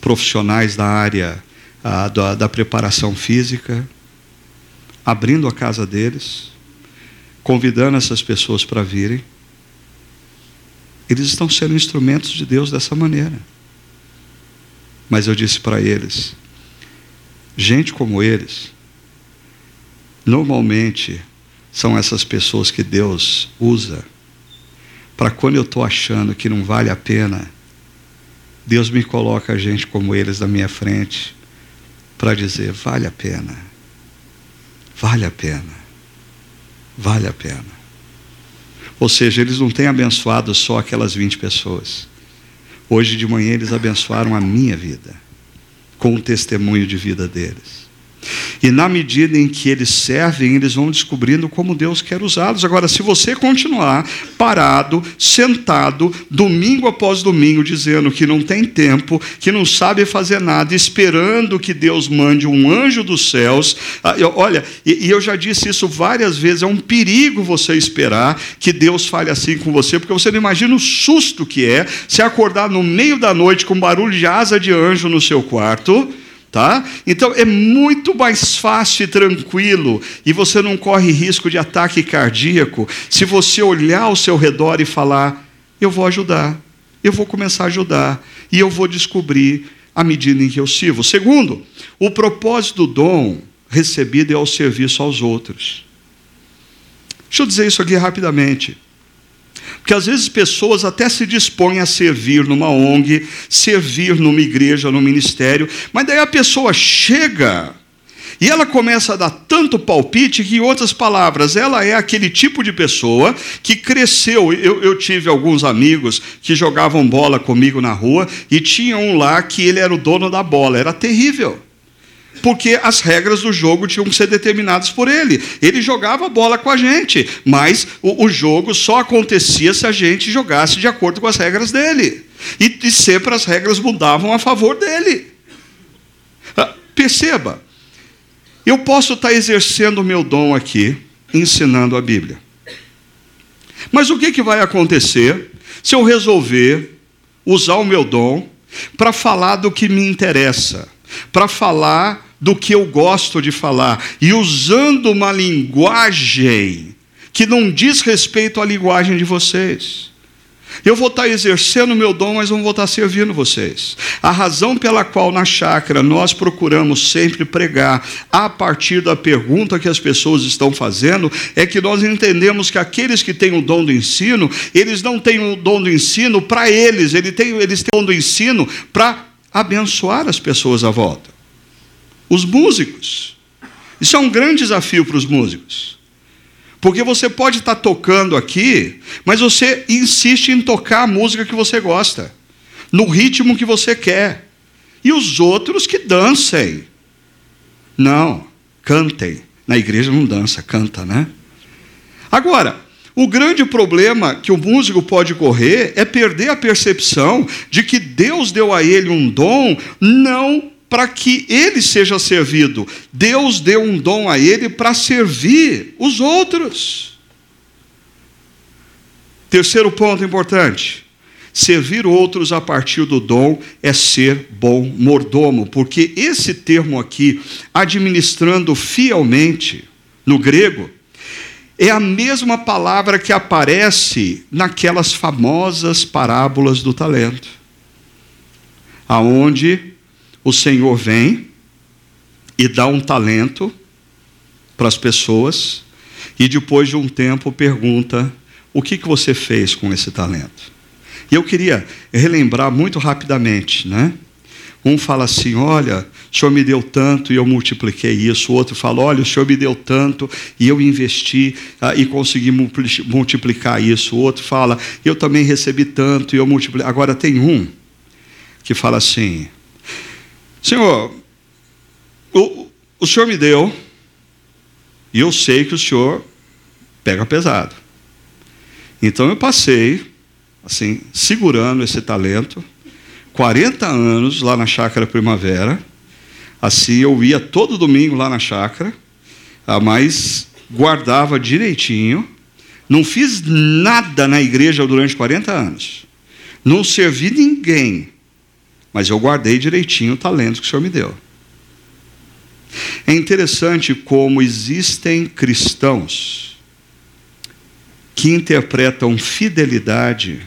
profissionais da área da, da preparação física, abrindo a casa deles, convidando essas pessoas para virem. Eles estão sendo instrumentos de Deus dessa maneira. Mas eu disse para eles: gente como eles, normalmente são essas pessoas que Deus usa para quando eu estou achando que não vale a pena, Deus me coloca gente como eles na minha frente para dizer: vale a pena, vale a pena, vale a pena. Ou seja, eles não têm abençoado só aquelas 20 pessoas. Hoje de manhã eles abençoaram a minha vida, com o testemunho de vida deles. E na medida em que eles servem, eles vão descobrindo como Deus quer usá-los. Agora, se você continuar parado, sentado, domingo após domingo, dizendo que não tem tempo, que não sabe fazer nada, esperando que Deus mande um anjo dos céus, ah, olha, e eu já disse isso várias vezes, é um perigo você esperar que Deus fale assim com você, porque você não imagina o susto que é se acordar no meio da noite com barulho de asa de anjo no seu quarto Tá? Então é muito mais fácil e tranquilo, e você não corre risco de ataque cardíaco, se você olhar ao seu redor e falar: Eu vou ajudar, eu vou começar a ajudar, e eu vou descobrir à medida em que eu sirvo. Segundo, o propósito do dom recebido é o serviço aos outros. Deixa eu dizer isso aqui rapidamente. Porque às vezes pessoas até se dispõem a servir numa ONG, servir numa igreja, num ministério, mas daí a pessoa chega e ela começa a dar tanto palpite que, em outras palavras, ela é aquele tipo de pessoa que cresceu. Eu, eu, tive alguns amigos que jogavam bola comigo na rua e tinha um lá que ele era o dono da bola. Era terrível porque as regras do jogo tinham que ser determinadas por ele. Ele jogava bola com a gente, mas o, o jogo só acontecia se a gente jogasse de acordo com as regras dele. E, e sempre as regras mudavam a favor dele. Ah, perceba, eu posso estar exercendo o meu dom aqui, ensinando a Bíblia. Mas o que, que vai acontecer se eu resolver usar o meu dom para falar do que me interessa, para falar do que eu gosto de falar e usando uma linguagem que não diz respeito à linguagem de vocês. Eu vou estar exercendo o meu dom, mas não vou estar servindo vocês. A razão pela qual na chácara nós procuramos sempre pregar a partir da pergunta que as pessoas estão fazendo é que nós entendemos que aqueles que têm o dom do ensino, eles não têm o dom do ensino para eles, eles têm, eles têm o dom do ensino para abençoar as pessoas à volta os músicos. Isso é um grande desafio para os músicos. Porque você pode estar tocando aqui, mas você insiste em tocar a música que você gosta, no ritmo que você quer. E os outros que dancem. Não, cantem. Na igreja não dança, canta, né? Agora, o grande problema que o músico pode correr é perder a percepção de que Deus deu a ele um dom não para que ele seja servido. Deus deu um dom a ele para servir os outros. Terceiro ponto importante: servir outros a partir do dom é ser bom mordomo, porque esse termo aqui, administrando fielmente, no grego, é a mesma palavra que aparece naquelas famosas parábolas do talento, aonde o Senhor vem e dá um talento para as pessoas e depois de um tempo pergunta: o que, que você fez com esse talento? E eu queria relembrar muito rapidamente, né? Um fala assim: olha, o Senhor me deu tanto e eu multipliquei isso. O outro fala: olha, o Senhor me deu tanto e eu investi ah, e consegui multiplicar isso. O outro fala: eu também recebi tanto e eu multipliquei. Agora tem um que fala assim: Senhor, o, o Senhor me deu, e eu sei que o Senhor pega pesado. Então eu passei, assim, segurando esse talento, 40 anos lá na chácara Primavera. Assim eu ia todo domingo lá na chácara, ah, mas guardava direitinho. Não fiz nada na igreja durante 40 anos. Não servi ninguém mas eu guardei direitinho o talento que o Senhor me deu. É interessante como existem cristãos que interpretam fidelidade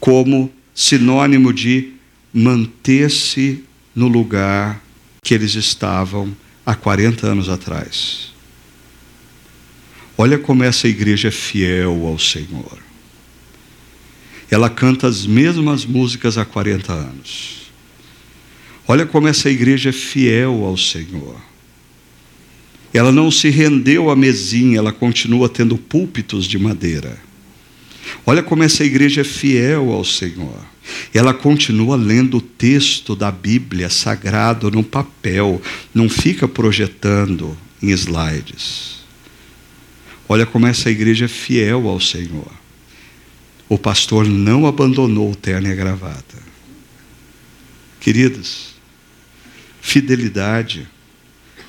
como sinônimo de manter-se no lugar que eles estavam há 40 anos atrás. Olha como essa igreja é fiel ao Senhor ela canta as mesmas músicas há 40 anos. Olha como essa igreja é fiel ao Senhor. Ela não se rendeu à mesinha, ela continua tendo púlpitos de madeira. Olha como essa igreja é fiel ao Senhor. Ela continua lendo o texto da Bíblia sagrado no papel, não fica projetando em slides. Olha como essa igreja é fiel ao Senhor o pastor não abandonou o terno e a gravata. Queridos, fidelidade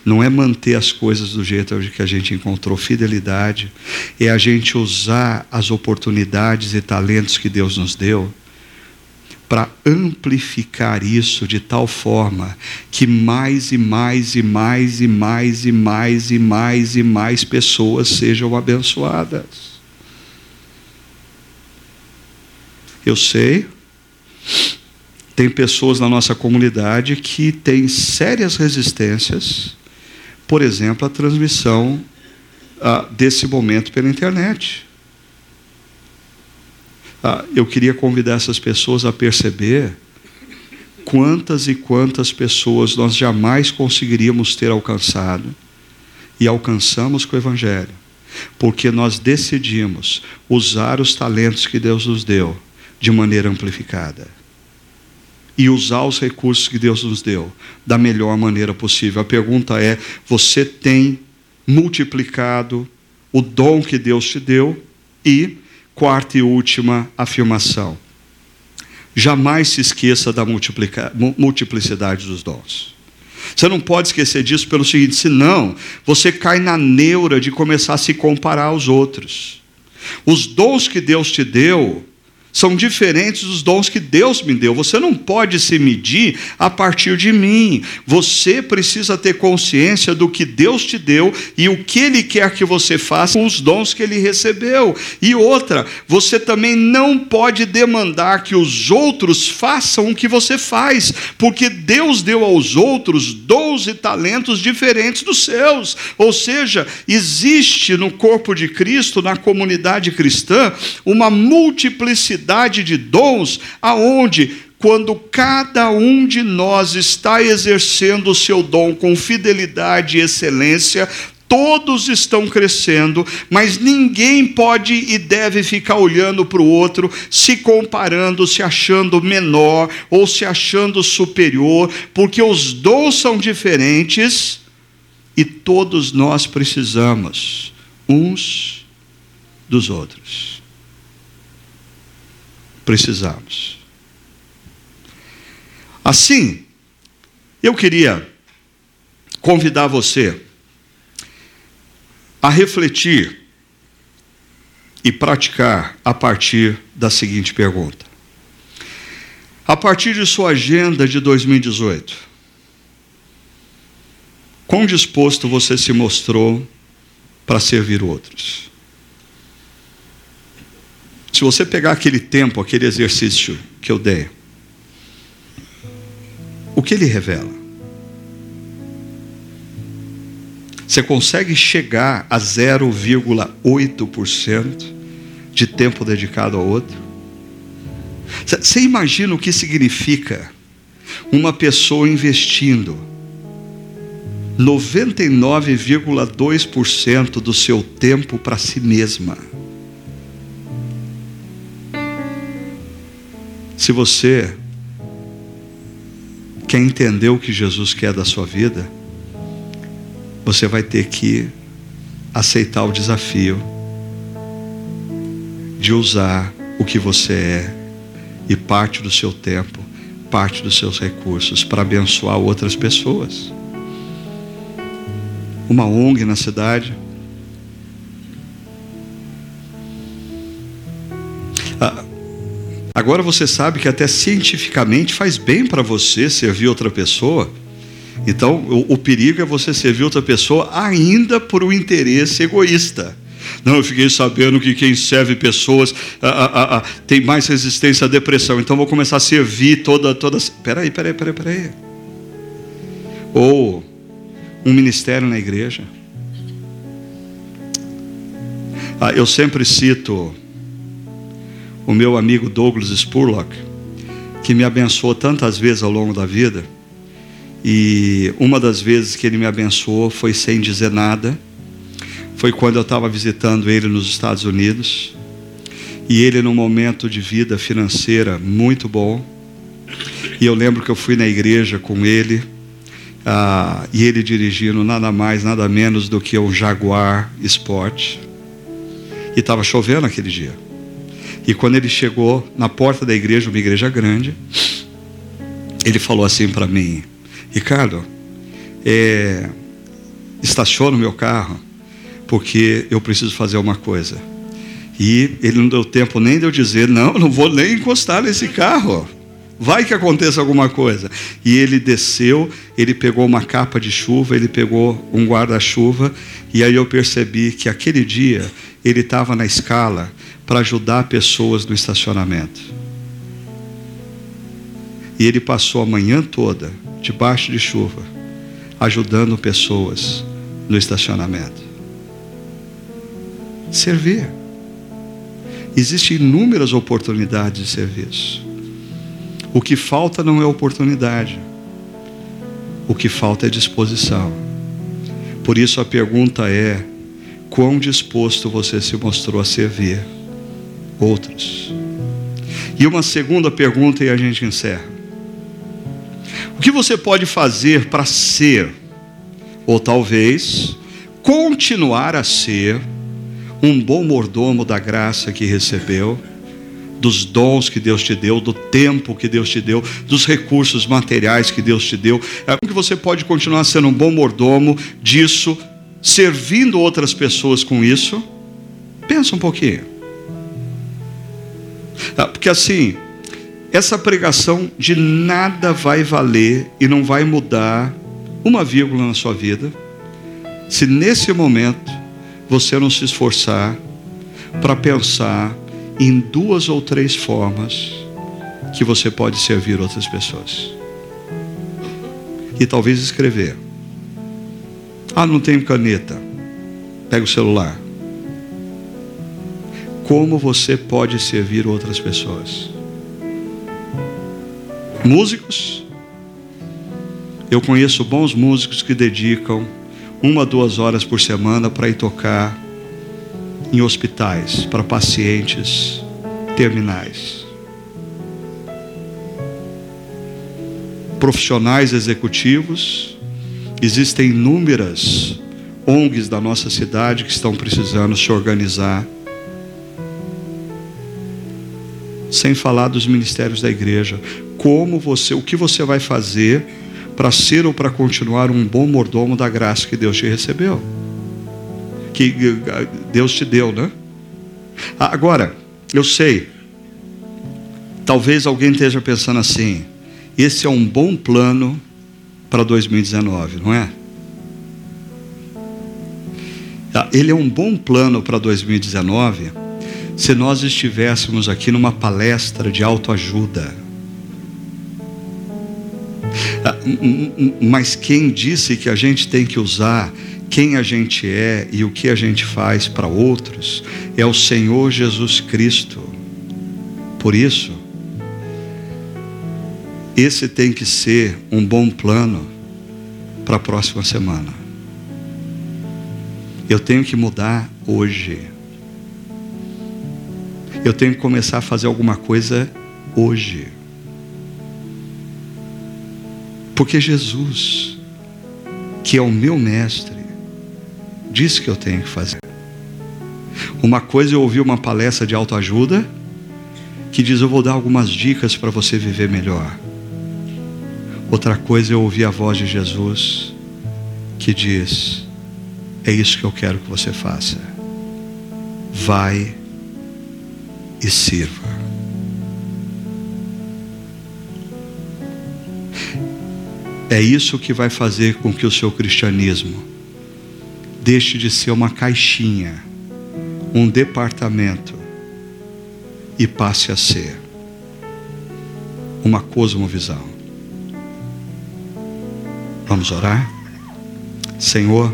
não é manter as coisas do jeito que a gente encontrou. Fidelidade é a gente usar as oportunidades e talentos que Deus nos deu para amplificar isso de tal forma que mais e mais e mais e mais e mais e mais e mais pessoas sejam abençoadas. Eu sei, tem pessoas na nossa comunidade que têm sérias resistências, por exemplo, à transmissão ah, desse momento pela internet. Ah, eu queria convidar essas pessoas a perceber quantas e quantas pessoas nós jamais conseguiríamos ter alcançado e alcançamos com o Evangelho, porque nós decidimos usar os talentos que Deus nos deu de maneira amplificada. E usar os recursos que Deus nos deu da melhor maneira possível. A pergunta é: você tem multiplicado o dom que Deus te deu? E, quarta e última afirmação: jamais se esqueça da multiplicidade dos dons. Você não pode esquecer disso pelo seguinte: senão você cai na neura de começar a se comparar aos outros. Os dons que Deus te deu são diferentes dos dons que Deus me deu. Você não pode se medir a partir de mim. Você precisa ter consciência do que Deus te deu e o que Ele quer que você faça com os dons que Ele recebeu. E outra, você também não pode demandar que os outros façam o que você faz, porque Deus deu aos outros dons e talentos diferentes dos seus. Ou seja, existe no corpo de Cristo, na comunidade cristã, uma multiplicidade diversidade de dons, aonde quando cada um de nós está exercendo o seu dom com fidelidade e excelência, todos estão crescendo, mas ninguém pode e deve ficar olhando para o outro, se comparando, se achando menor ou se achando superior, porque os dons são diferentes e todos nós precisamos uns dos outros. Precisamos. Assim, eu queria convidar você a refletir e praticar a partir da seguinte pergunta: A partir de sua agenda de 2018, quão disposto você se mostrou para servir outros? Se você pegar aquele tempo, aquele exercício que eu dei, o que ele revela? Você consegue chegar a 0,8% de tempo dedicado ao outro? Você imagina o que significa uma pessoa investindo 99,2% do seu tempo para si mesma? Se você quer entender o que Jesus quer da sua vida, você vai ter que aceitar o desafio de usar o que você é e parte do seu tempo, parte dos seus recursos para abençoar outras pessoas. Uma ONG na cidade. Agora você sabe que até cientificamente faz bem para você servir outra pessoa. Então, o, o, perigo é você servir outra pessoa ainda por um interesse egoísta. Não, eu fiquei sabendo que quem serve pessoas tem mais resistência à depressão, então vou começar a servir toda. toda... Peraí, peraí, peraí, peraí. Ou um ministério na igreja. Ah, eu sempre cito o meu amigo Douglas Spurlock, que me abençoou tantas vezes ao longo da vida e uma das vezes que ele me abençoou foi sem dizer nada. Foi quando eu estava visitando ele nos Estados Unidos. E ele num momento de vida financeira muito bom. E eu lembro que eu fui na igreja com ele. Ah, e ele dirigindo nada mais, nada menos do que um Jaguar Sport. E estava chovendo aquele dia. E quando ele chegou na porta da igreja, uma igreja grande, ele falou assim para mim: Ricardo, é, estaciona o meu carro, porque eu preciso fazer uma coisa. E ele não deu tempo nem de eu dizer, não, não vou nem encostar nesse carro. Vai que aconteça alguma coisa. E ele desceu, ele pegou uma capa de chuva, ele pegou um guarda-chuva, e aí eu percebi que aquele dia ele estava na escala para ajudar pessoas no estacionamento. E ele passou a manhã toda debaixo de chuva, ajudando pessoas no estacionamento. Servir. Existem inúmeras oportunidades de serviço. O que falta não é oportunidade. O que falta é disposição. Por isso a pergunta é: quão disposto você se mostrou a servir outros? E uma segunda pergunta e a gente encerra. O que você pode fazer para ser, ou talvez continuar a ser, um bom mordomo da graça que recebeu, dos dons que Deus te deu, do tempo que Deus te deu, dos recursos materiais que Deus te deu. É como que você pode continuar sendo um bom mordomo disso, servindo outras pessoas com isso? Pensa um pouquinho. Ah, porque assim, essa pregação de nada vai valer e não vai mudar uma vírgula na sua vida, se nesse momento você não se esforçar para pensar em duas ou três formas que você pode servir outras pessoas. E talvez escrever. Ah, não tenho caneta. Pega o celular. Como você pode servir outras pessoas? Músicos, eu conheço bons músicos que dedicam uma, duas horas por semana para ir tocar em hospitais para pacientes terminais. Profissionais executivos, existem inúmeras ONGs da nossa cidade que estão precisando se organizar Sem falar dos ministérios da igreja. Como você, o que você vai fazer para ser ou para continuar um bom mordomo da graça que Deus te recebeu? Que Deus te deu, né? Agora, eu sei, talvez alguém esteja pensando assim: esse é um bom plano para 2019, não é? Tá, ele é um bom plano para 2019 se nós estivéssemos aqui numa palestra de autoajuda. Ah, mas quem disse que a gente tem que usar quem a gente é e o que a gente faz para outros é o Senhor Jesus Cristo. Por isso, esse tem que ser um bom plano para a próxima semana. Eu tenho que mudar hoje. Eu tenho que começar a fazer alguma coisa hoje. Porque Jesus, que é o meu mestre, disse que eu tenho que fazer. Uma coisa eu ouvi uma palestra de autoajuda que diz: Eu vou dar algumas dicas para você viver melhor. Outra coisa eu ouvi a voz de Jesus que diz: É isso que eu quero que você faça. Vai e sirva. É isso que vai fazer com que o seu cristianismo deixe de ser uma caixinha, um departamento e passe a ser uma cosmovisão. Vamos orar? Senhor,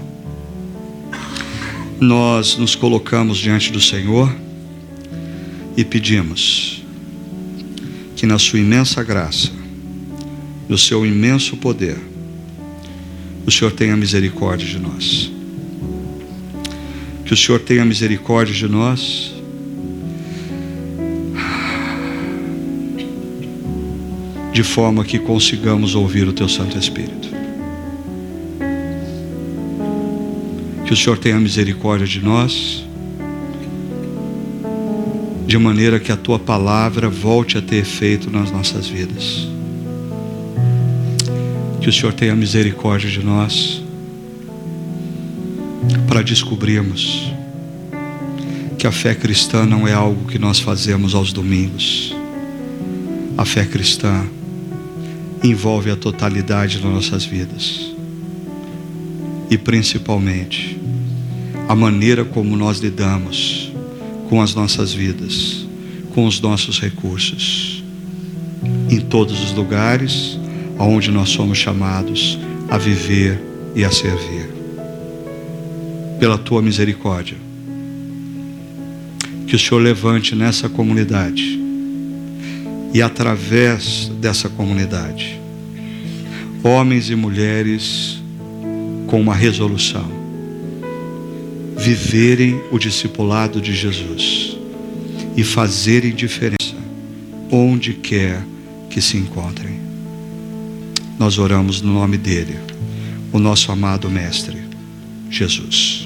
nós nos colocamos diante do Senhor e pedimos que, na Sua imensa graça, no Seu imenso poder, o Senhor tenha misericórdia de nós. Que o Senhor tenha misericórdia de nós. De forma que consigamos ouvir o Teu Santo Espírito. Que o Senhor tenha misericórdia de nós. De maneira que a Tua palavra volte a ter efeito nas nossas vidas. Que o Senhor tenha misericórdia de nós para descobrirmos que a fé cristã não é algo que nós fazemos aos domingos. A fé cristã envolve a totalidade das nossas vidas. E principalmente a maneira como nós lidamos com as nossas vidas, com os nossos recursos, em todos os lugares aonde nós somos chamados a viver e a servir. Pela tua misericórdia. Que o Senhor levante nessa comunidade e através dessa comunidade, homens e mulheres com uma resolução, viverem o discipulado de Jesus e fazerem diferença onde quer que se encontrem. Nós oramos no nome dele, o nosso amado Mestre, Jesus.